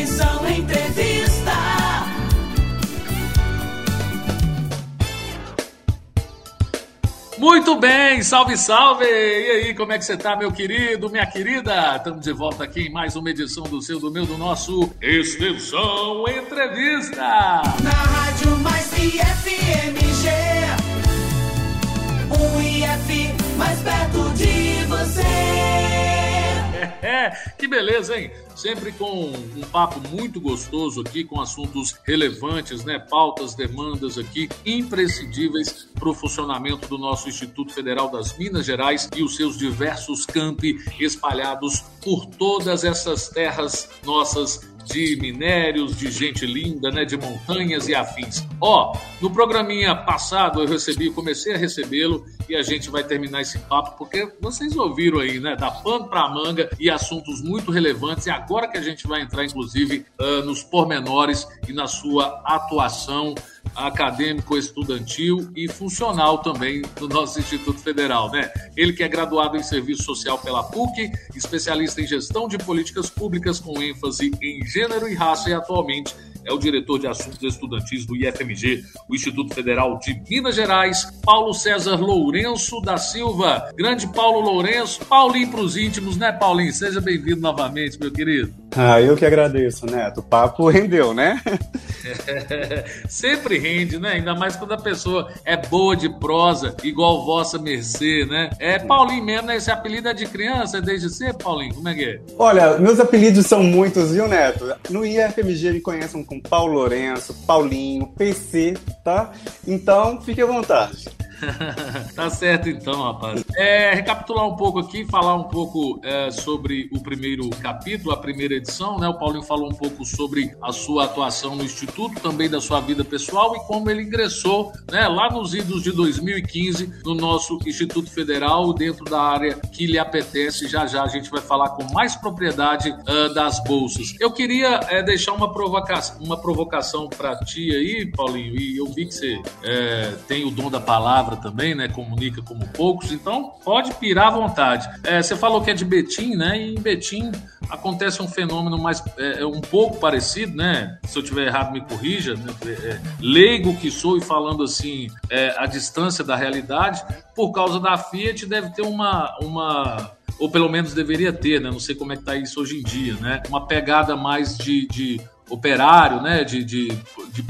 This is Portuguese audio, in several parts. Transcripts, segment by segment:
Atenção, entrevista. Muito bem, salve, salve! E aí, como é que você tá, meu querido, minha querida? Estamos de volta aqui em mais uma edição do seu, do meu, do nosso Extensão Entrevista. Na Rádio Mais IFMG. Um IF mais perto de você. É, que beleza, hein? Sempre com um papo muito gostoso aqui, com assuntos relevantes, né? Pautas, demandas aqui imprescindíveis para o funcionamento do nosso Instituto Federal das Minas Gerais e os seus diversos campi espalhados por todas essas terras nossas de minérios, de gente linda, né, de montanhas e afins. Ó, no programinha passado eu recebi, comecei a recebê-lo e a gente vai terminar esse papo porque vocês ouviram aí, né, da pano para manga e assuntos muito relevantes e agora que a gente vai entrar inclusive uh, nos pormenores e na sua atuação acadêmico, estudantil e funcional também do nosso Instituto Federal, né? Ele que é graduado em Serviço Social pela PUC, especialista em gestão de políticas públicas com ênfase em gênero e raça e atualmente é o diretor de assuntos estudantis do IFMG, o Instituto Federal de Minas Gerais, Paulo César Lourenço da Silva. Grande Paulo Lourenço, Paulinho para os íntimos, né, Paulinho? Seja bem-vindo novamente, meu querido. Ah, eu que agradeço, Neto. O papo rendeu, né? Sempre rende, né? Ainda mais quando a pessoa é boa de prosa, igual vossa mercê, né? É Paulinho mesmo, né? Esse apelido é de criança, é desde sempre, Paulinho? Como é que é? Olha, meus apelidos são muitos, viu, Neto? No IFMG me conhecem com Paulo Lourenço, Paulinho, PC, tá? Então, fique à vontade. tá certo então, rapaz. É, recapitular um pouco aqui, falar um pouco é, sobre o primeiro capítulo, a primeira edição, né? O Paulinho falou um pouco sobre a sua atuação no Instituto, também da sua vida pessoal e como ele ingressou, né, lá nos idos de 2015 no nosso Instituto Federal, dentro da área que lhe apetece. Já já a gente vai falar com mais propriedade uh, das bolsas. Eu queria é, deixar uma provocação, uma provocação para ti aí, Paulinho, e eu vi que você é, tem o dom da palavra palavra também, né? Comunica como poucos, então pode pirar à vontade. É, você falou que é de Betim, né? E em Betim acontece um fenômeno mais é, é um pouco parecido, né? Se eu tiver errado, me corrija. Né? É, leigo que sou e falando assim é, a distância da realidade, por causa da Fiat deve ter uma uma ou pelo menos deveria ter, né? Não sei como é que tá isso hoje em dia, né? Uma pegada mais de, de operário, né, de, de, de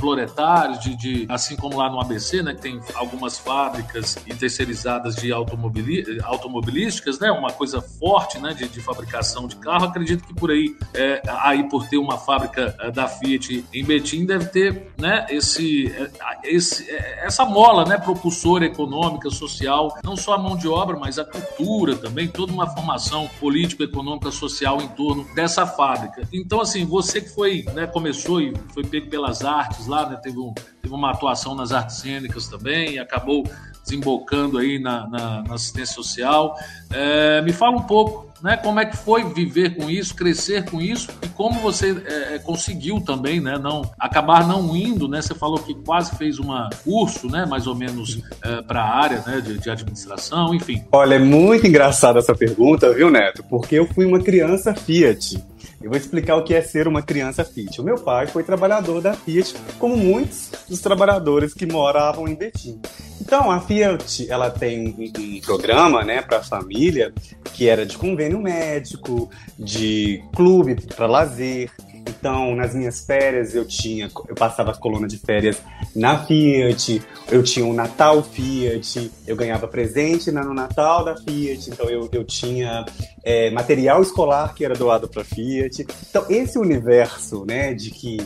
de, de, assim como lá no ABC, né, que tem algumas fábricas e terceirizadas de automobili, automobilísticas, né, uma coisa forte, né, de, de fabricação de carro. Acredito que por aí, é, aí por ter uma fábrica é, da Fiat em Betim, deve ter, né, esse, é, esse, é, essa mola, né, propulsora econômica, social, não só a mão de obra, mas a cultura também, toda uma formação política, econômica, social em torno dessa fábrica. Então, assim, você que foi, né, começou e foi pego pelas artes lá, né? Teve, um, teve uma atuação nas artes cênicas também, acabou desembocando aí na, na, na assistência social. É, me fala um pouco, né? Como é que foi viver com isso, crescer com isso e como você é, é conseguiu também, né? Não acabar não indo, né? Você falou que quase fez um curso, né? Mais ou menos é, para a área, né? De, de administração, enfim. Olha, é muito engraçada essa pergunta, viu, Neto? Porque eu fui uma criança Fiat. Eu vou explicar o que é ser uma criança Fiat. O meu pai foi trabalhador da Fiat, como muitos dos trabalhadores que moravam em Betim. Então, a Fiat, ela tem um programa, né, para a família, que era de convênio médico, de clube para lazer, então, nas minhas férias, eu tinha, eu passava a coluna de férias na Fiat, eu tinha um Natal Fiat, eu ganhava presente no Natal da Fiat, então eu, eu tinha é, material escolar que era doado para Fiat. Então, esse universo, né, de que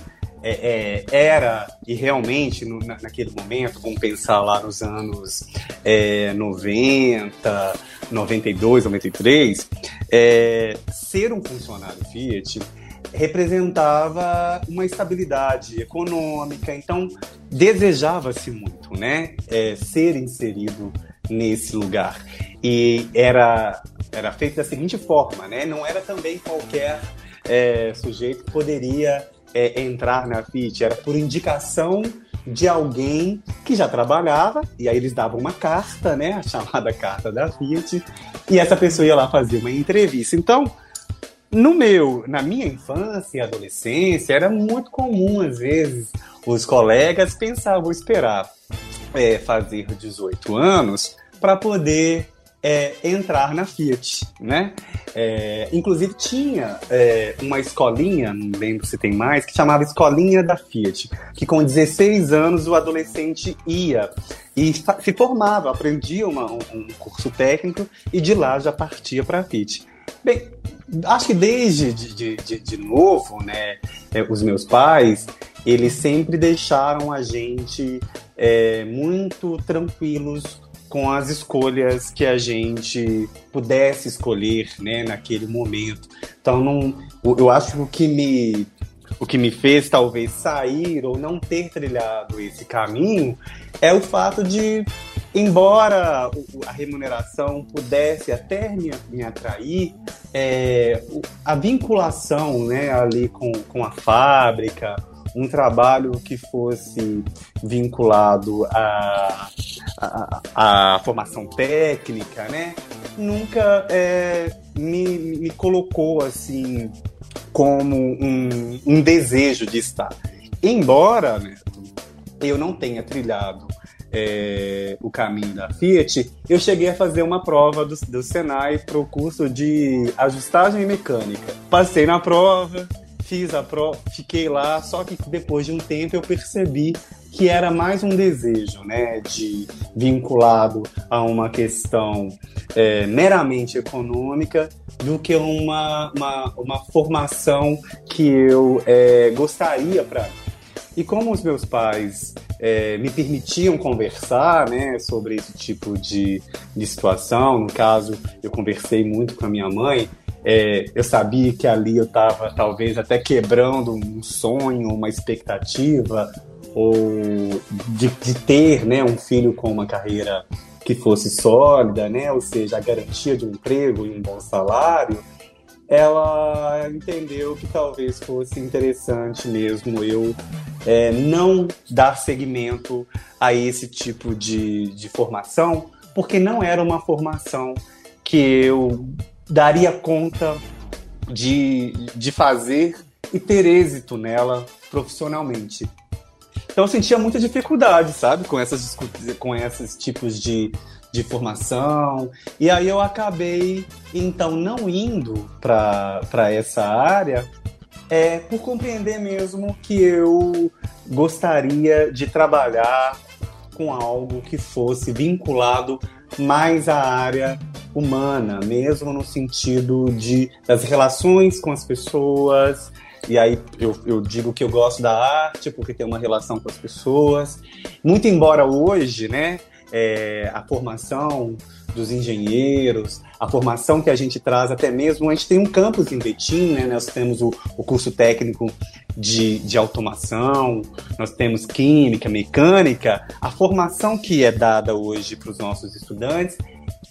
é, é, era, e realmente no, na, naquele momento, vamos pensar lá nos anos é, 90, 92, 93, é, ser um funcionário Fiat representava uma estabilidade econômica, então desejava-se muito, né, é, ser inserido nesse lugar. E era era feito da seguinte forma, né, não era também qualquer é, sujeito que poderia é, entrar na FIT, era por indicação de alguém que já trabalhava, e aí eles davam uma carta, né, a chamada carta da Fiat, e essa pessoa ia lá fazer uma entrevista. Então, no meu, na minha infância e adolescência, era muito comum, às vezes, os colegas pensavam, esperar é, fazer 18 anos para poder é, entrar na Fiat, né? É, inclusive tinha é, uma escolinha, não lembro se tem mais, que chamava Escolinha da Fiat, que com 16 anos o adolescente ia e se formava, aprendia uma, um, curso técnico e de lá já partia para a Fiat. Bem, acho que desde de, de, de novo, né, é, os meus pais, eles sempre deixaram a gente é, muito tranquilos com as escolhas que a gente pudesse escolher, né, naquele momento. Então, não, eu acho que o que me o que me fez talvez sair ou não ter trilhado esse caminho é o fato de, embora a remuneração pudesse até me, me atrair, é, a vinculação né, ali com, com a fábrica, um trabalho que fosse vinculado à, à, formação técnica, né? Nunca é, me, me colocou assim como um, um desejo de estar. Embora né, eu não tenha trilhado é, o caminho da Fiat, eu cheguei a fazer uma prova do, do Senai para o curso de ajustagem mecânica. Passei na prova, fiz a prova, fiquei lá, só que depois de um tempo eu percebi que era mais um desejo, né, de vinculado a uma questão é, meramente econômica do que uma, uma, uma formação que eu é, gostaria para e como os meus pais é, me permitiam conversar né, sobre esse tipo de, de situação, no caso, eu conversei muito com a minha mãe, é, eu sabia que ali eu estava talvez até quebrando um sonho, uma expectativa, ou de, de, ter né, um filho com uma carreira que fosse sólida, né, ou seja, a garantia de um emprego e um bom salário, ela entendeu que talvez fosse interessante mesmo eu é, não dar seguimento a esse tipo de, de formação, porque não era uma formação que eu daria conta de, de fazer e ter êxito nela profissionalmente. Então eu sentia muita dificuldade, sabe, com essas com esses tipos de, de formação. E aí eu acabei então não indo para essa área é por compreender mesmo que eu gostaria de trabalhar com algo que fosse vinculado mais à área humana, mesmo no sentido de das relações com as pessoas. E aí eu, eu digo que eu gosto da arte porque tem uma relação com as pessoas. Muito embora hoje, né, é, a formação dos engenheiros, a formação que a gente traz, até mesmo, a gente tem um campus em Betim, né? Nós temos o, o curso técnico de, de automação, nós temos química, mecânica. A formação que é dada hoje para os nossos estudantes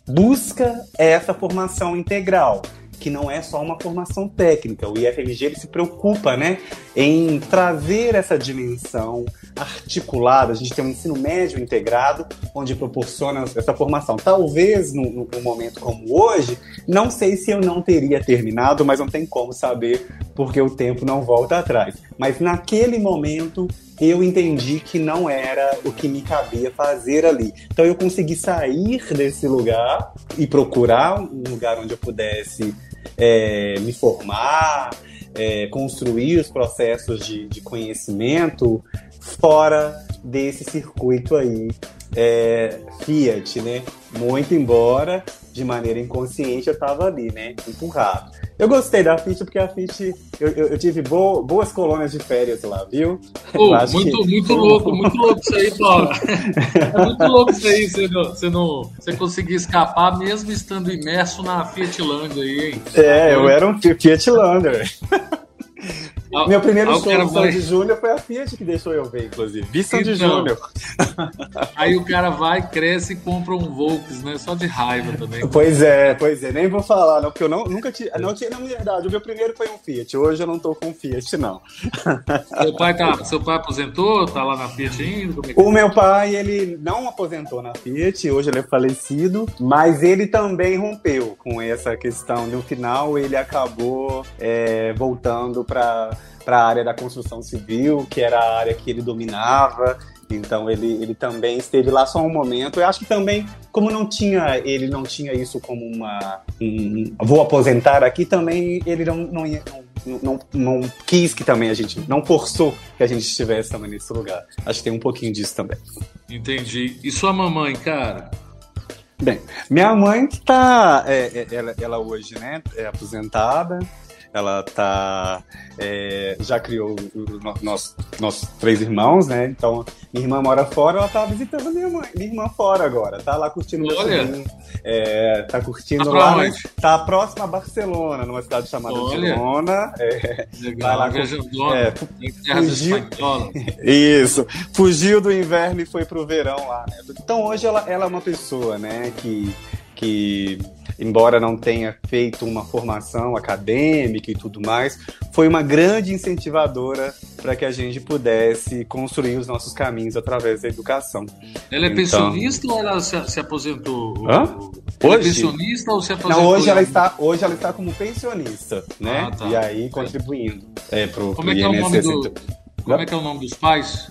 busca essa formação integral que não é só uma formação técnica. O IFMG ele se preocupa né, em trazer essa dimensão articulada. A gente tem um ensino médio integrado, onde proporciona essa formação. Talvez num, num momento como hoje, não sei se eu não teria terminado, mas não tem como saber, porque o tempo não volta atrás. Mas naquele momento, eu entendi que não era o que me cabia fazer ali. Então eu consegui sair desse lugar e procurar um lugar onde eu pudesse é, me formar, é, construir os processos de, de, conhecimento fora desse circuito aí é, Fiat, né? Muito embora de maneira inconsciente eu estava ali, né? Empurrado. Eu gostei da Fiat porque a Fiat eu, eu, eu tive bo, boas colônias de férias lá, viu? Oh, muito, que... muito louco, muito louco isso aí, Paulo. É muito louco isso aí, você, não, você, não, você conseguir escapar mesmo estando imerso na Fiatlander aí, hein? É, eu era um Fiatlander. Meu primeiro no vai... Sandy Júnior foi a Fiat que deixou eu ver, inclusive. Vi Sandy então, Júnior. Aí o cara vai, cresce e compra um Volks, né? Só de raiva também. Pois é, pois é. Nem vou falar, não, porque eu não, nunca tinha. Não tinha, na verdade, o meu primeiro foi um Fiat. Hoje eu não tô com Fiat, não. Seu pai, tá, seu pai aposentou? Tá lá na Fiat ainda? É o meu pai, ele não aposentou na Fiat, hoje ele é falecido, mas ele também rompeu com essa questão. No final, ele acabou é, voltando para para a área da construção civil, que era a área que ele dominava. Então ele, ele também esteve lá só um momento. Eu acho que também, como não tinha, ele não tinha isso como uma um, vou aposentar aqui, também ele não, não, não, não, não quis que também a gente não forçou que a gente estivesse também nesse lugar. Acho que tem um pouquinho disso também. Entendi. E sua mamãe, cara? Bem, minha mãe está, é, é, ela, ela hoje, né, é aposentada, ela tá é, já criou nossos nós três irmãos, né? Então minha irmã mora fora, ela tá visitando minha mãe, minha irmã fora agora, tá lá curtindo meu sobrinho, é, tá curtindo tá lá, né? tá próxima a Barcelona, numa cidade chamada Olha. Girona. É, Legal, lá, é, fugiu, isso, fugiu do inverno e foi pro verão lá. Né? Então hoje ela, ela é uma pessoa, né? Que que embora não tenha feito uma formação acadêmica e tudo mais, foi uma grande incentivadora para que a gente pudesse construir os nossos caminhos através da educação. Ela é então... pensionista ou ela se, se aposentou? Hã? Ela é hoje? é pensionista ou se aposentou? Não, hoje ela está, hoje ela está como pensionista, né? Ah, tá. E aí contribuindo é, pro, Como pro é que é o nome do... Como é que é o nome dos pais?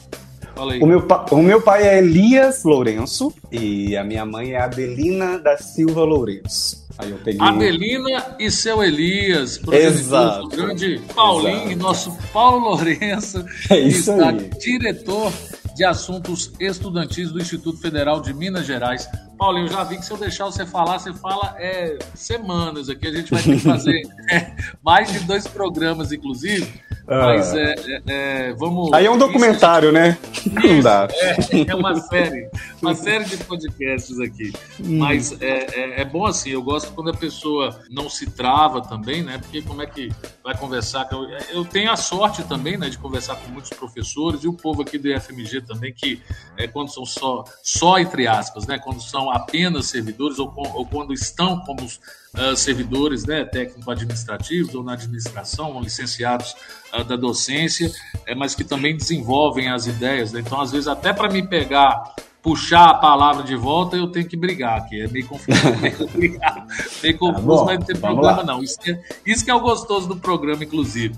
O meu, o meu pai é Elias Lourenço e a minha mãe é Adelina da Silva Lourenço. Aí eu peguei... Adelina e seu Elias, Exato. grande Paulinho, Exato. nosso Paulo Lourenço, é isso está aí. diretor de Assuntos Estudantis do Instituto Federal de Minas Gerais. Paulinho, já vi que se eu deixar você falar, você fala é, semanas aqui. A gente vai ter que fazer é, mais de dois programas, inclusive. Mas ah. é, é, é, vamos. Aí é um documentário, isso, né? Isso, Não dá. É, é, uma série, uma série de podcasts aqui. Hum. Mas é, bom assim, eu gosto quando a pessoa não se trava também, né? Porque como é que vai conversar? Eu, eu tenho a sorte também, né, de conversar com muitos professores e o povo aqui do IFMG também, que é, quando são só, só entre aspas, né? Quando são apenas servidores ou, ou quando estão como uh, servidores né, técnico-administrativos ou na administração, ou licenciados uh, da docência, é, mas que também desenvolvem as ideias. Né? Então, às vezes, até para me pegar puxar a palavra de volta, eu tenho que brigar, que é meio confuso, meio, meio confuso, tá bom, mas não tem problema lá. não. Isso que, é, isso que é o gostoso do programa, inclusive.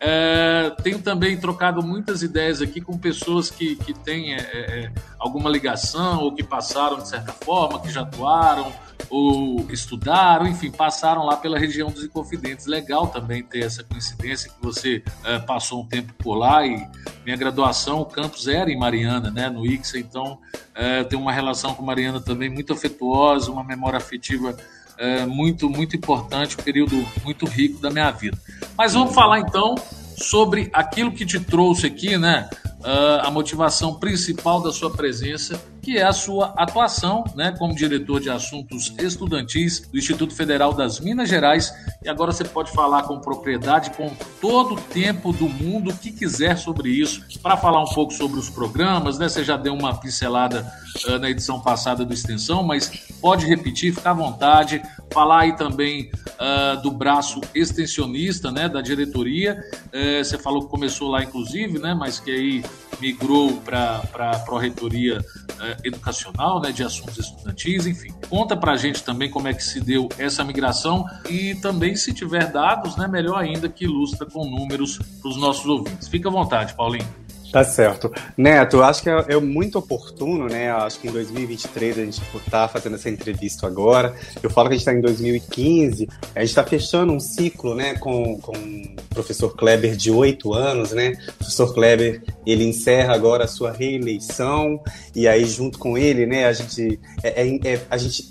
É, tenho também trocado muitas ideias aqui com pessoas que, que têm é, é, alguma ligação ou que passaram de certa forma, que já atuaram ou estudaram, enfim, passaram lá pela região dos Inconfidentes. Legal também ter essa coincidência que você é, passou um tempo por lá e minha graduação, o campus era em Mariana, né, no ICSA, então é, tenho uma relação com Mariana também muito afetuosa, uma memória afetiva é, muito, muito importante, um período muito rico da minha vida. Mas vamos falar então sobre aquilo que te trouxe aqui, né? Uh, a motivação principal da sua presença que é a sua atuação né, como diretor de assuntos estudantis do Instituto Federal das Minas Gerais. E agora você pode falar com propriedade, com todo o tempo do mundo que quiser sobre isso, para falar um pouco sobre os programas. Né? Você já deu uma pincelada uh, na edição passada do Extensão, mas pode repetir, fica à vontade. Falar aí também uh, do braço extensionista né, da diretoria. Uh, você falou que começou lá, inclusive, né, mas que aí migrou para a Pró-Reitoria uh, educacional, né, de assuntos estudantis, enfim. Conta para a gente também como é que se deu essa migração e também, se tiver dados, né, melhor ainda que ilustra com números para os nossos ouvintes. Fica à vontade, Paulinho. Tá certo. Neto, acho que é, é, muito oportuno, né? Acho que em 2023 a gente está fazendo essa entrevista agora. Eu falo que a gente está em 2015, a gente está fechando um ciclo, né, com, com o professor Kleber de oito anos, né? O professor Kleber, ele encerra agora a sua reeleição e aí junto com ele, né, a gente, é, é, é a gente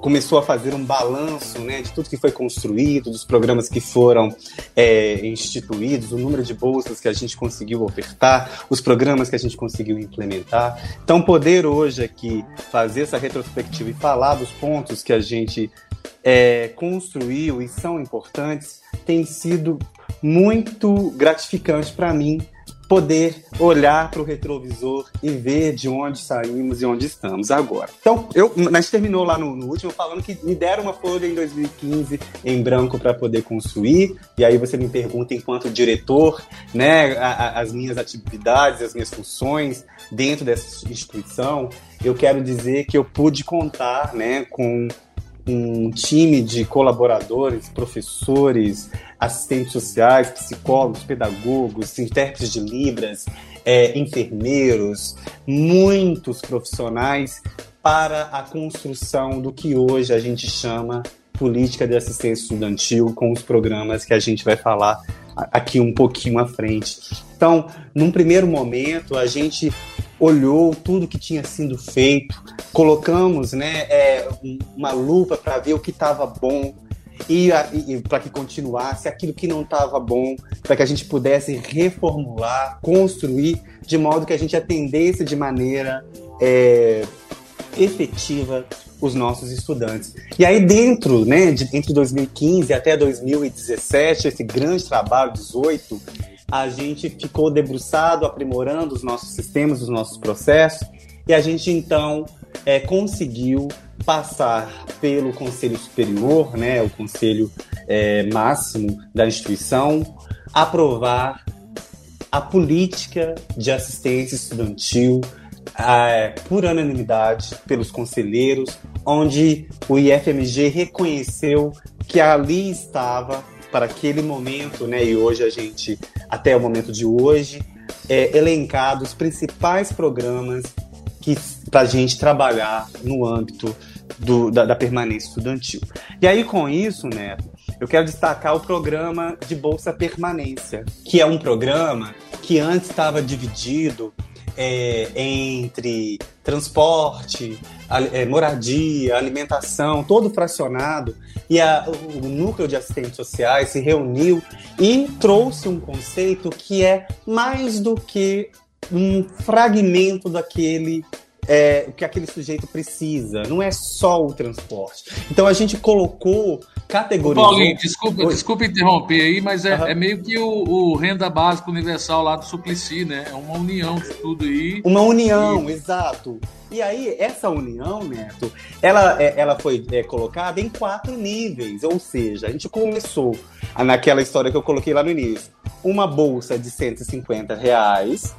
começou a fazer um balanço né, de tudo que foi construído, dos programas que foram é, instituídos, o número de bolsas que a gente conseguiu ofertar, os programas que a gente conseguiu implementar. Então, poder hoje aqui fazer essa retrospectiva e falar dos pontos que a gente é, construiu e são importantes tem sido muito gratificante para mim poder olhar para o retrovisor e ver de onde saímos e onde estamos agora. Então, eu, a gente terminou lá no, no último falando que me deram uma folha em 2015 em branco para poder construir, e aí você me pergunta, enquanto diretor, né, a, a, as minhas atividades, as minhas funções dentro dessa instituição, eu quero dizer que eu pude contar né, com um time de colaboradores, professores, assistentes sociais, psicólogos, pedagogos, intérpretes de Libras, é, enfermeiros, muitos profissionais para a construção do que hoje a gente chama política de assistência estudantil com os programas que a gente vai falar aqui um pouquinho à frente. Então, num primeiro momento, a gente olhou tudo que tinha sido feito, colocamos né, é, uma lupa para ver o que estava bom e, e para que continuasse, aquilo que não estava bom, para que a gente pudesse reformular, construir, de modo que a gente atendesse de maneira é, efetiva os nossos estudantes. E aí dentro, né, de, entre 2015 até 2017, esse grande trabalho, 18, a gente ficou debruçado, aprimorando os nossos sistemas, os nossos processos, e a gente então é, conseguiu passar pelo Conselho Superior, né, o Conselho é, Máximo da instituição, aprovar a política de assistência estudantil é, por unanimidade pelos conselheiros, onde o IFMG reconheceu que ali estava para aquele momento, né? E hoje a gente, até o momento de hoje, é elencado os principais programas que para a gente trabalhar no âmbito do, da, da, permanência estudantil. E aí, com isso, Neto, eu quero destacar o programa de Bolsa Permanência, que é um programa que antes estava dividido é, entre transporte, é, moradia, alimentação, todo fracionado. E a, o, o núcleo de assistentes sociais se reuniu e trouxe um conceito que é mais do que um fragmento daquele é, o que aquele sujeito precisa, não é só o transporte. Então a gente colocou categorias. Paulinho, desculpa, desculpa interromper aí, mas é, uhum. é meio que o, o, renda básica universal lá do Suplicy, né? É uma união de tudo aí. Uma união, e... exato. E aí, essa união, Neto, ela, é, ela foi é, colocada em quatro níveis. Ou seja, a gente começou naquela história que eu coloquei lá no início. Uma bolsa de 150 reais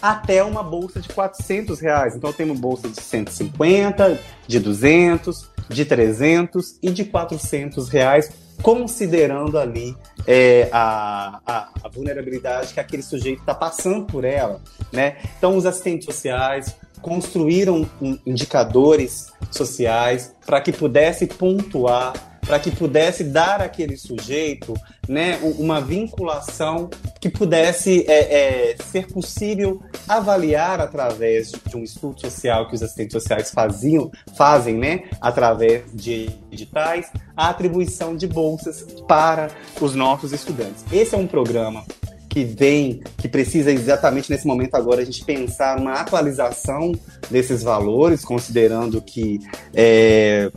até uma bolsa de 400 reais. Então, temos bolsa de 150, de 200, de 300 e de 400 reais, considerando ali é, a, a, a, vulnerabilidade que aquele sujeito está passando por ela. Né? Então, os assistentes sociais construíram indicadores sociais para que pudesse pontuar para que pudesse dar àquele sujeito né, uma vinculação que pudesse é, é, ser possível avaliar através de um estudo social que os assistentes sociais faziam, fazem né, através de editais, a atribuição de bolsas para os nossos estudantes. Esse é um programa que vem, que precisa exatamente nesse momento agora a gente pensar uma atualização desses valores, considerando que é,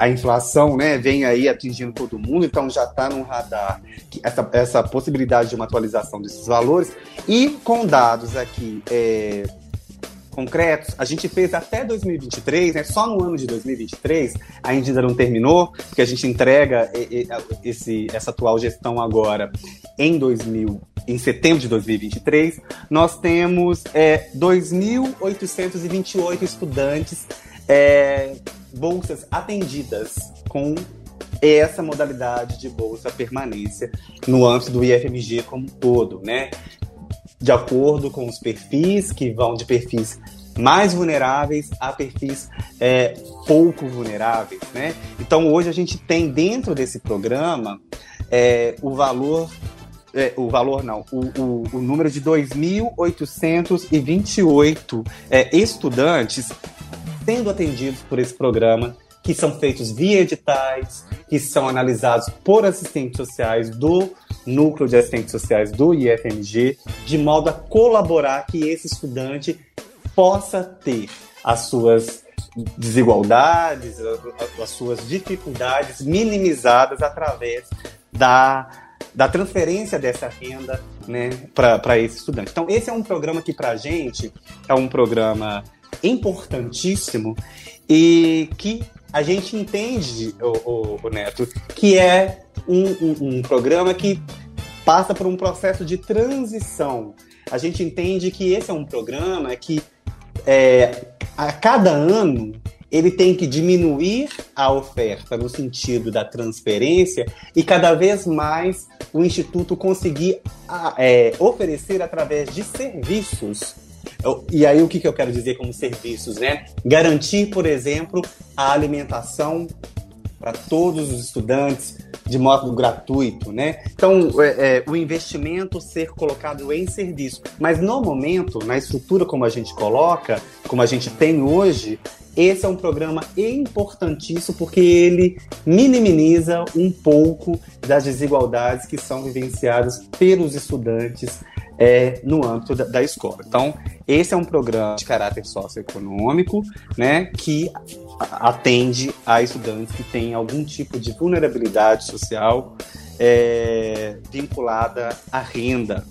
a inflação né, vem aí atingindo todo mundo, então já está no radar essa, essa possibilidade de uma atualização desses valores, e com dados aqui. É, concretos, a gente fez até 2023, né? Só no ano de 2023, a ainda não terminou, porque a gente entrega esse, essa atual gestão agora em 2000, em setembro de 2023. Nós temos é, 2.828 estudantes é, bolsas atendidas com essa modalidade de bolsa permanência no âmbito do IFMG como todo, né? De acordo com os perfis, que vão de perfis mais vulneráveis a perfis é, pouco vulneráveis, né? Então hoje a gente tem dentro desse programa é, o valor é, o valor não, o, o, o número de 2.828 é, estudantes sendo atendidos por esse programa, que são feitos via editais, que são analisados por assistentes sociais do núcleo de assistentes sociais do IFMG, de modo a colaborar que esse estudante possa ter as suas desigualdades, as suas dificuldades minimizadas através da da transferência dessa renda né, para esse estudante. Então, esse é um programa que, para a gente, é um programa importantíssimo e que a gente entende, o, o, o Neto, que é um, um, um programa que passa por um processo de transição. A gente entende que esse é um programa que é, a cada ano ele tem que diminuir a oferta no sentido da transferência e cada vez mais o Instituto conseguir é, oferecer através de serviços. E aí o que, que eu quero dizer como serviços, né? Garantir, por exemplo, a alimentação para todos os estudantes de modo gratuito, né? Então, é, é, o investimento ser colocado em serviço. Mas no momento, na estrutura como a gente coloca, como a gente tem hoje, esse é um programa importantíssimo porque ele minimiza um pouco das desigualdades que são vivenciadas pelos estudantes é, no âmbito da, da, escola. Então, esse é um programa de caráter socioeconômico, né, que atende a estudantes que têm algum tipo de vulnerabilidade social é, vinculada à renda.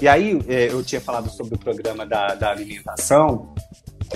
E aí, é, eu tinha falado sobre o programa da, da alimentação.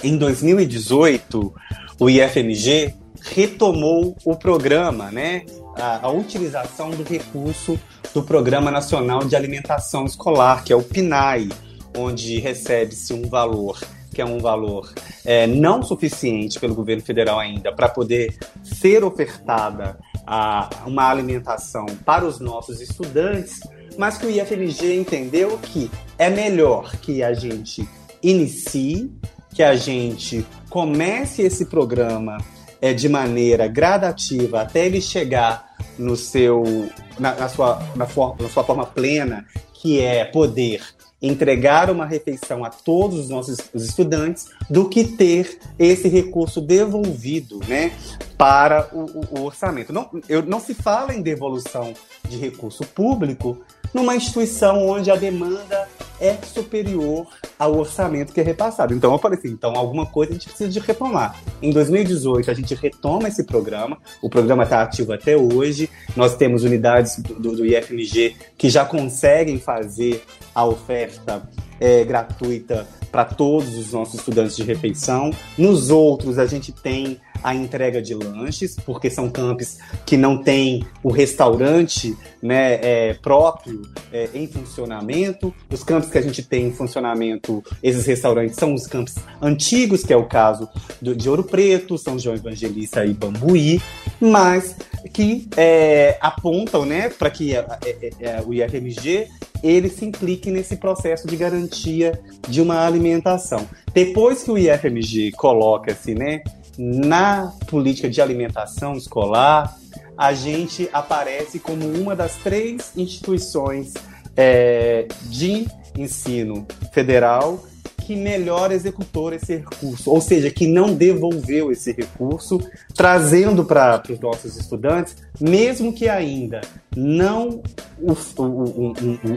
Em 2018, o IFMG retomou o programa, né? A, a, utilização do recurso do Programa Nacional de Alimentação Escolar, que é o PNAE, onde recebe-se um valor que é um valor é, não suficiente pelo governo federal ainda para poder ser ofertada a, uma alimentação para os nossos estudantes, mas que o IFMG entendeu que é melhor que a gente inicie, que a gente comece esse programa é, de maneira gradativa até ele chegar no seu na, na sua, na, for, na sua forma plena, que é poder entregar uma refeição a todos os nossos estudantes do que ter esse recurso devolvido né, para o, o, orçamento. Não, eu, não se fala em devolução de recurso público numa instituição onde a demanda é superior ao orçamento que é repassado. Então eu falei assim, então alguma coisa a gente precisa de retomar. Em 2018 a gente retoma esse programa, o programa está ativo até hoje, nós temos unidades do, do, IFMG que já conseguem fazer a oferta é, gratuita para todos os nossos estudantes de refeição. Nos outros, a gente tem a entrega de lanches, porque são campos que não têm o restaurante né, é, próprio é, em funcionamento. Os campos que a gente tem em funcionamento, esses restaurantes são os campos antigos, que é o caso do, de Ouro Preto, São João Evangelista e Bambuí, mas que é, apontam né, para que é, é, é, o IFMG ele se implique nesse processo de garantia de uma alimentação. Depois que o IFMG coloca-se né, na política de alimentação escolar, a gente aparece como uma das três instituições é, de ensino federal que melhor executou esse recurso, ou seja, que não devolveu esse recurso, trazendo para os nossos estudantes, mesmo que ainda não o, o, o,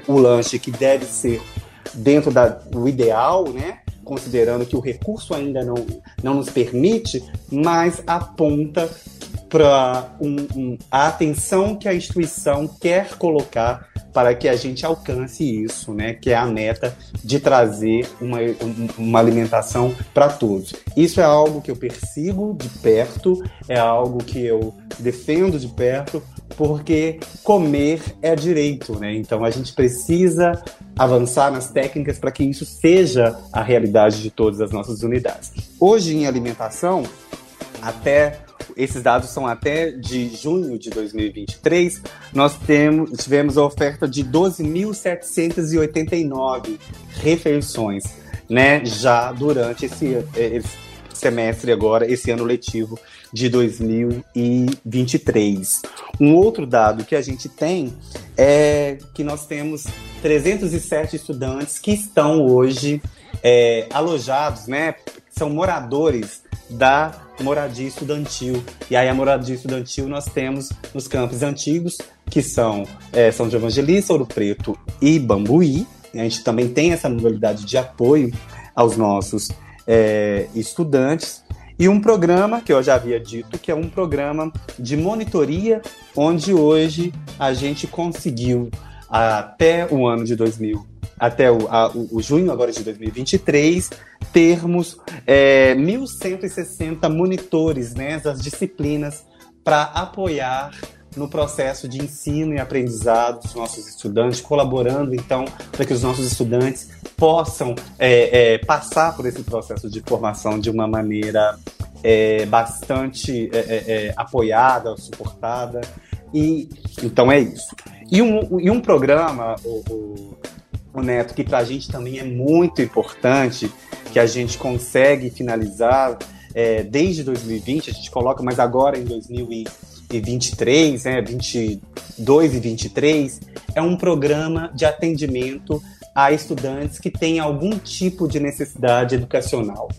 o, lanche que deve ser dentro do ideal, né? Considerando que o recurso ainda não, não nos permite, mas aponta para um, um, a atenção que a instituição quer colocar para que a gente alcance isso, né? Que é a meta de trazer uma, uma alimentação para todos. Isso é algo que eu persigo de perto, é algo que eu defendo de perto, porque comer é direito, né? Então a gente precisa avançar nas técnicas para que isso seja a realidade de todas as nossas unidades. Hoje em alimentação, até esses dados são até de junho de 2023, nós temos, tivemos a oferta de 12.789 refeições, né, já durante esse, esse semestre agora, esse ano letivo de 2023. Um outro dado que a gente tem é que nós temos 307 estudantes que estão hoje é, alojados, né? São moradores da moradia estudantil. E aí a moradia estudantil nós temos nos campos antigos, que são é, São de Evangelista, Ouro Preto e Bambuí. A gente também tem essa modalidade de apoio aos nossos é, estudantes. e um programa que eu já havia dito que é um programa de monitoria, onde hoje a gente conseguiu até o ano de 2000, até o, a, o, junho agora de 2023, termos é, 1.160 monitores né, disciplinas para apoiar no processo de ensino e aprendizado dos nossos estudantes, colaborando então para que os nossos estudantes possam é, é, passar por esse processo de formação de uma maneira é, bastante é, é, é, apoiada, suportada. E então é isso. E um, e um programa, o, o, o Neto, que para a gente também é muito importante, que a gente consegue finalizar desde 2020, a gente coloca, mas agora em 2020 e 23, né, 22 e 23, é um programa de atendimento a estudantes que têm algum tipo de necessidade educacional.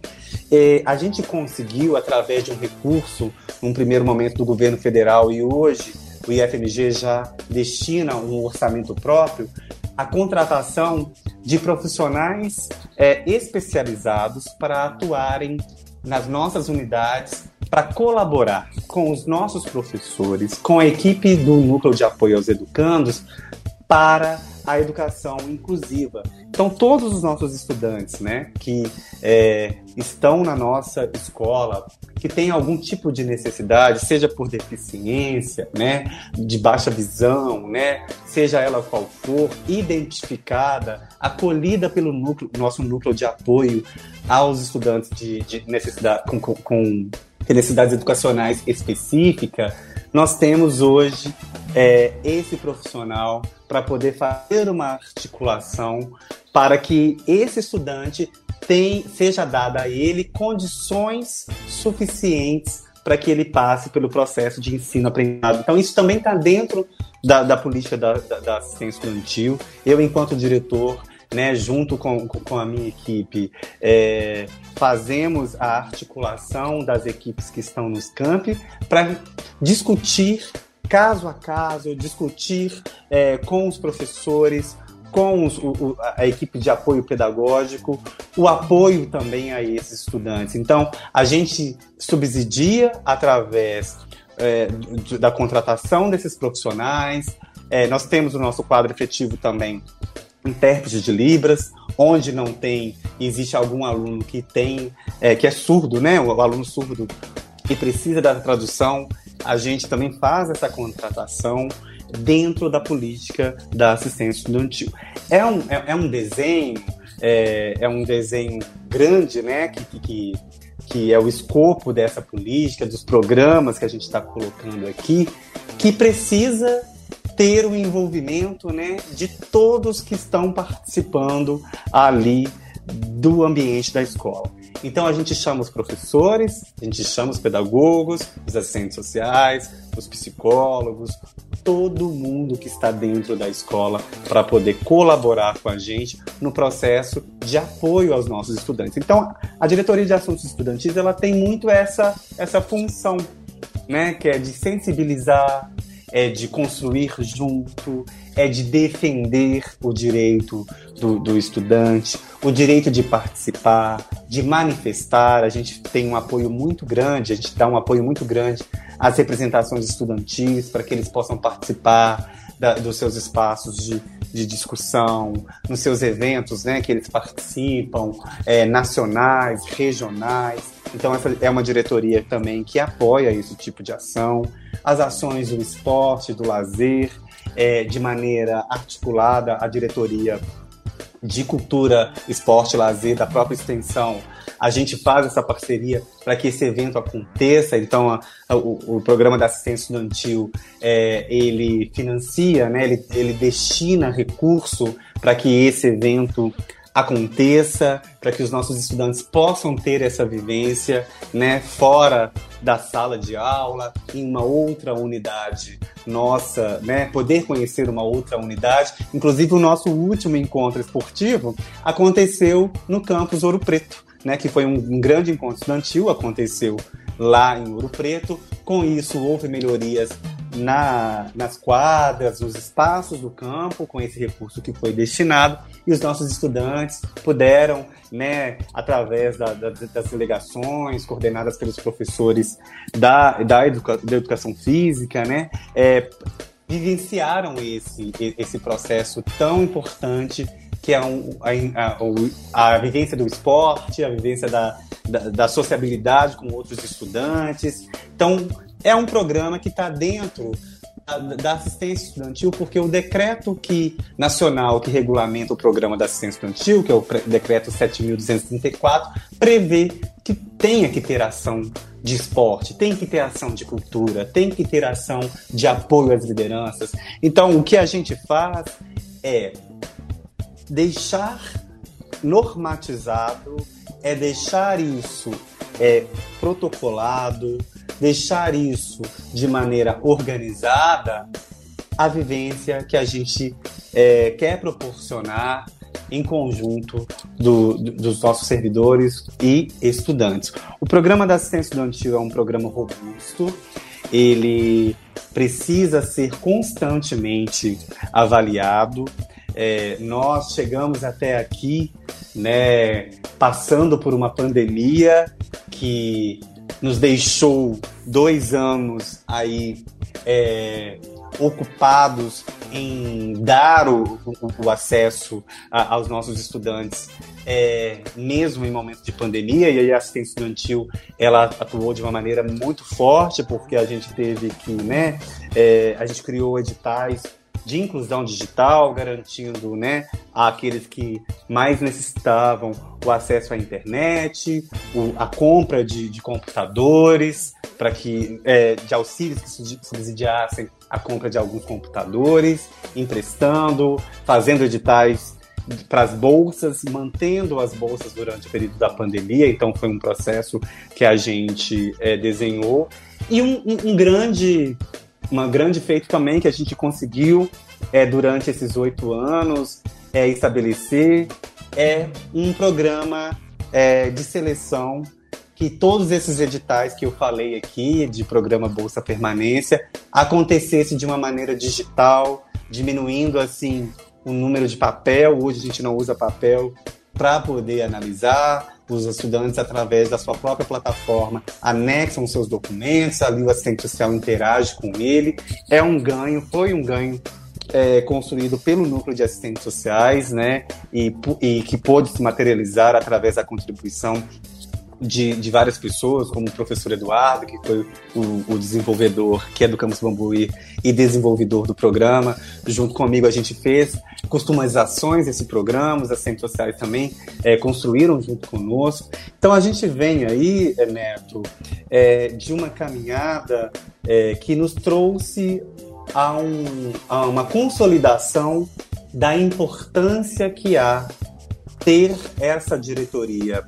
E a gente conseguiu, através de um recurso, num primeiro momento do governo federal e hoje o IFMG já destina um orçamento próprio, a contratação de profissionais é, especializados para atuarem nas nossas unidades para colaborar com os nossos professores, com a equipe do Núcleo de Apoio aos Educandos, para a educação inclusiva. Então, todos os nossos estudantes né, que é, estão na nossa escola, que têm algum tipo de necessidade, seja por deficiência, né, de baixa visão, né, seja ela qual for, identificada, acolhida pelo núcleo, nosso núcleo de apoio aos estudantes de, de necessidade com, com, necessidades educacionais específica, nós temos hoje é, esse profissional para poder fazer uma articulação para que esse estudante tem, seja dada a ele condições suficientes para que ele passe pelo processo de ensino-aprendizado. Então, isso também está dentro da, da política da, da, da assistência estudantil. Eu, enquanto diretor, né, junto com, com a minha equipe, é, fazemos a articulação das equipes que estão nos campi para discutir caso a caso, discutir é, com os professores, com os, o, a equipe de apoio pedagógico, o apoio também a esses estudantes. Então, a gente subsidia através é, da contratação desses profissionais. É, nós temos o nosso quadro efetivo também intérprete de Libras, onde não tem, existe algum aluno que tem, é, que é surdo, né? O aluno surdo que precisa da tradução, a gente também faz essa contratação dentro da política da assistência estudantil. É um, é, é um desenho, é, é, um desenho grande, né? Que, que, que é o escopo dessa política, dos programas que a gente está colocando aqui, que precisa ter o envolvimento né, de todos que estão participando ali do ambiente da escola. Então a gente chama os professores, a gente chama os pedagogos, os assistentes sociais, os psicólogos, todo mundo que está dentro da escola para poder colaborar com a gente no processo de apoio aos nossos estudantes. Então a diretoria de assuntos estudantis ela tem muito essa essa função, né, que é de sensibilizar, é de construir junto, é de defender o direito do, do, estudante, o direito de participar, de manifestar. A gente tem um apoio muito grande, a gente dá um apoio muito grande às representações estudantis para que eles possam participar da, dos seus espaços de, de discussão, nos seus eventos né, que eles participam, é, nacionais, regionais. Então, essa é uma diretoria também que apoia esse tipo de ação as ações do esporte, do lazer, é, de maneira articulada, a diretoria de cultura, esporte, lazer da própria extensão. A gente faz essa parceria para que esse evento aconteça. Então, a, a, o, o, programa da assistência estudantil é, ele financia, né? Ele, ele destina recurso para que esse evento aconteça, para que os nossos estudantes possam ter essa vivência, né, fora da sala de aula, em uma outra unidade nossa, né, poder conhecer uma outra unidade. Inclusive o nosso último encontro esportivo aconteceu no campus Ouro Preto, né, que foi um, um grande encontro estudantil, aconteceu lá em Ouro Preto. Com isso houve melhorias na, nas quadras, nos espaços do campo, com esse recurso que foi destinado, e os nossos estudantes puderam, né, através da, da, das delegações coordenadas pelos professores da, da, educa, da educação física, né, é, vivenciaram esse, esse processo tão importante que é um, a, a, a, vivência do esporte, a vivência da, da, da sociabilidade com outros estudantes. Então, é um programa que está dentro da, assistência estudantil, porque o decreto que, nacional que regulamenta o programa da assistência estudantil, que é o decreto 7.234, prevê que tenha que ter ação de esporte, tem que ter ação de cultura, tem que ter ação de apoio às lideranças. Então, o que a gente faz é deixar normatizado, é deixar isso é, protocolado, deixar isso de maneira organizada a vivência que a gente é, quer proporcionar em conjunto do, do, dos nossos servidores e estudantes. O programa da assistência estudantil é um programa robusto, ele precisa ser constantemente avaliado. É, nós chegamos até aqui, né, passando por uma pandemia que nos deixou dois anos aí é, ocupados em dar o, o, o acesso a, aos nossos estudantes, é, mesmo em momentos de pandemia, e aí a assistência estudantil ela atuou de uma maneira muito forte, porque a gente teve que, né, é, a gente criou editais de inclusão digital, garantindo né, àqueles que mais necessitavam o acesso à internet, o, a compra de, de computadores, para que é, de auxílios que subsidiassem a compra de alguns computadores, emprestando, fazendo editais para as bolsas, mantendo as bolsas durante o período da pandemia. Então foi um processo que a gente é, desenhou e um, um, um grande uma grande feito também que a gente conseguiu é, durante esses oito anos é, estabelecer é um programa é, de seleção que todos esses editais que eu falei aqui, de programa Bolsa Permanência, acontecesse de uma maneira digital, diminuindo assim o número de papel. Hoje a gente não usa papel para poder analisar, os estudantes, através da sua própria plataforma, anexam seus documentos, ali o assistente social interage com ele. É um ganho, foi um ganho é, construído pelo núcleo de assistentes sociais, né, e, e que pôde se materializar através da contribuição de, de, várias pessoas, como o professor Eduardo, que foi o, o, desenvolvedor, que é do Campus Bambuí e desenvolvedor do programa. Junto comigo a gente fez customizações desse programa, os assistentes sociais também é, construíram junto conosco. Então a gente vem aí, é, Neto, é, de uma caminhada é, que nos trouxe a, um, a uma consolidação da importância que há ter essa diretoria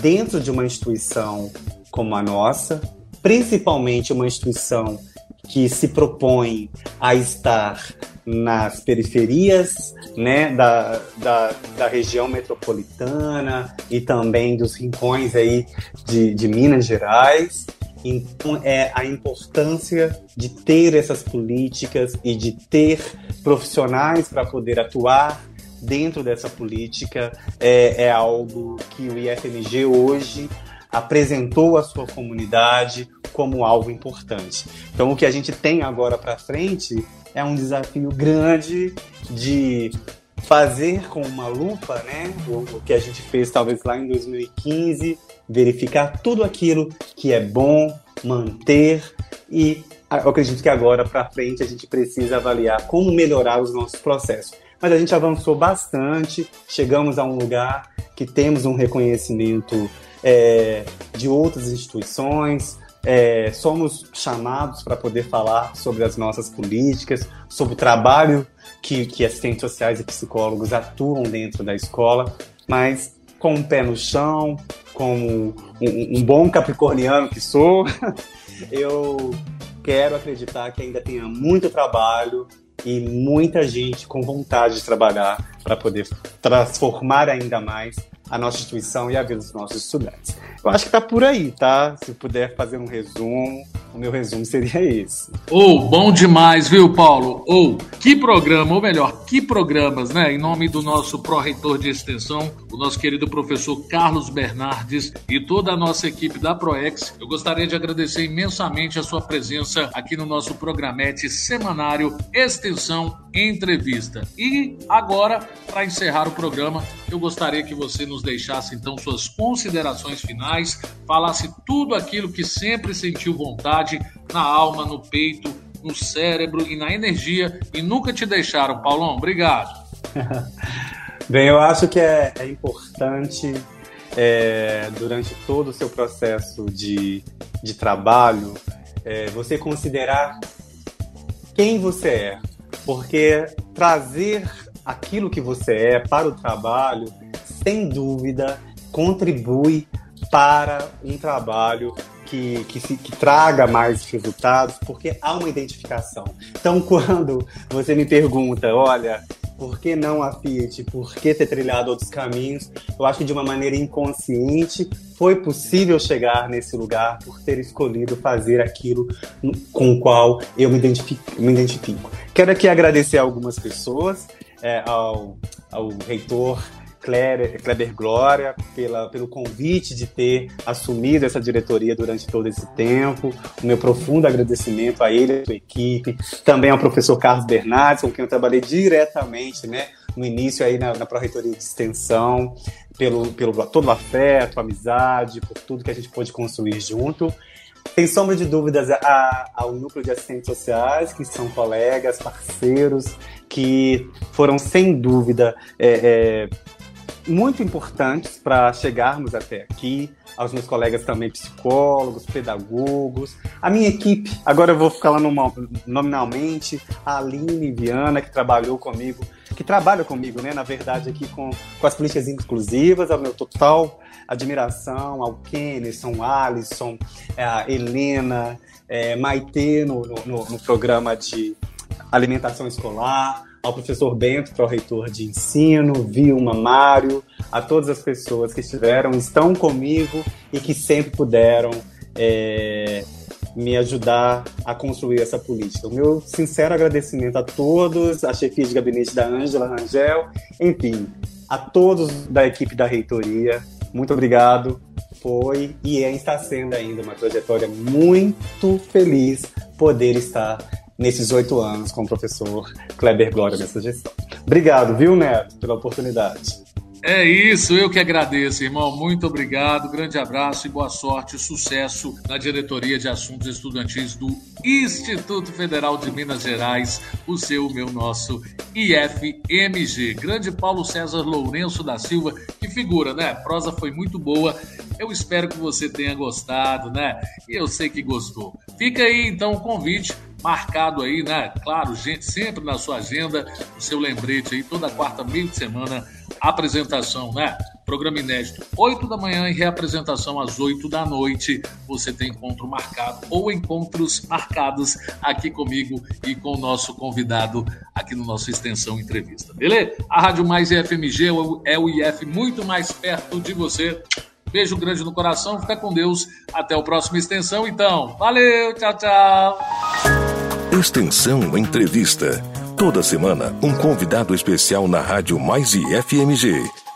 dentro de uma instituição como a nossa, principalmente uma instituição que se propõe a estar nas periferias né, da, da, da, região metropolitana e também dos rincões aí de, de Minas Gerais. Então, é a importância de ter essas políticas e de ter profissionais para poder atuar dentro dessa política é, é algo que o IFMG hoje apresentou à sua comunidade como algo importante. Então, o que a gente tem agora para frente é um desafio grande de fazer com uma lupa, né, o, que a gente fez talvez lá em 2015, verificar tudo aquilo que é bom, manter e eu acredito que agora para frente a gente precisa avaliar como melhorar os nossos processos mas a gente avançou bastante, chegamos a um lugar que temos um reconhecimento é, de outras instituições, é, somos chamados para poder falar sobre as nossas políticas, sobre o trabalho que, que assistentes sociais e psicólogos atuam dentro da escola, mas com um pé no chão, como um, um bom capricorniano que sou, eu quero acreditar que ainda tenha muito trabalho e muita gente com vontade de trabalhar para poder transformar ainda mais a nossa instituição e a vida dos nossos estudantes. Eu acho que está por aí, tá? Se puder fazer um resumo, o meu resumo seria esse. Ou, oh, bom demais, viu, Paulo? Ou, oh, que programa, ou melhor, que programas, né? Em nome do nosso pró-reitor de extensão, o nosso querido professor Carlos Bernardes e toda a nossa equipe da ProEx, eu gostaria de agradecer imensamente a sua presença aqui no nosso programete semanário Extensão Entrevista. E agora, para encerrar o programa, eu gostaria que você nos deixasse então suas considerações finais, falasse tudo aquilo que sempre sentiu vontade na alma, no peito, no cérebro e na energia e nunca te deixaram. Paulão, obrigado. Bem, eu acho que é, é importante é, durante todo o seu processo de, de trabalho é, você considerar quem você é, porque trazer aquilo que você é para o trabalho, sem dúvida, contribui para um trabalho que, que, se, que, traga mais resultados, porque há uma identificação. Então, quando você me pergunta, olha, por que não a Fiat? Por que ter trilhado outros caminhos? Eu acho que de uma maneira inconsciente foi possível chegar nesse lugar por ter escolhido fazer aquilo com o qual eu me identifico. Me identifico. Quero aqui agradecer a algumas pessoas, é, ao, ao reitor Kleber, Kleber Glória pela, pelo convite de ter assumido essa diretoria durante todo esse tempo. O meu profundo agradecimento a ele, a sua equipe, também ao professor Carlos Bernardes, com quem eu trabalhei diretamente né, no início aí na, na Pró-Reitoria de Extensão, pelo, pelo todo o afeto, amizade, por tudo que a gente pôde construir junto. Sem sombra de dúvidas, a, ao núcleo de assistentes sociais, que são colegas, parceiros, que foram, sem dúvida, é, é, muito importantes para chegarmos até aqui, aos meus colegas também psicólogos, pedagogos, a minha equipe, agora eu vou ficar lá nominalmente, a Aline Viana, que trabalhou comigo, que trabalha comigo, né, na verdade, aqui com, com as políticas inclusivas, ao meu total admiração, ao Kenison, Alisson, é, a Helena, é, Maitê no, no, no programa de alimentação escolar, ao professor Bento, que é o reitor de ensino, Vilma, Mário, a todas as pessoas que estiveram, estão comigo e que sempre puderam é, me ajudar a construir essa política. O meu sincero agradecimento a todos, a chefia de gabinete da Ângela Rangel, enfim, a todos da equipe da reitoria. Muito obrigado. Foi e é, está sendo ainda uma trajetória muito feliz poder estar nesses oito anos com o professor Kleber Glória nessa gestão. Obrigado, viu, Neto, pela oportunidade. É isso, eu que agradeço, irmão. Muito obrigado, grande abraço e boa sorte e sucesso na diretoria de assuntos estudantis do Instituto Federal de Minas Gerais, o seu, meu, nosso IFMG. Grande Paulo César Lourenço da Silva, que figura, né? A prosa foi muito boa. Eu espero que você tenha gostado, né? E eu sei que gostou. Fica aí então o convite marcado aí, né? Claro, gente, sempre na sua agenda, o seu lembrete aí, toda quarta, meio de semana, apresentação, né? Programa inédito, 8 da manhã e reapresentação às 8 da noite. Você tem encontro marcado ou encontros marcados aqui comigo e com o nosso convidado aqui no nosso Extensão Entrevista. Beleza? A Rádio Mais FMG é o IF muito mais perto de você. Beijo grande no coração, fica com Deus. Até o próximo Extensão, então. Valeu, tchau, tchau. Extensão Entrevista. Toda semana, um convidado especial na Rádio Mais e FMG.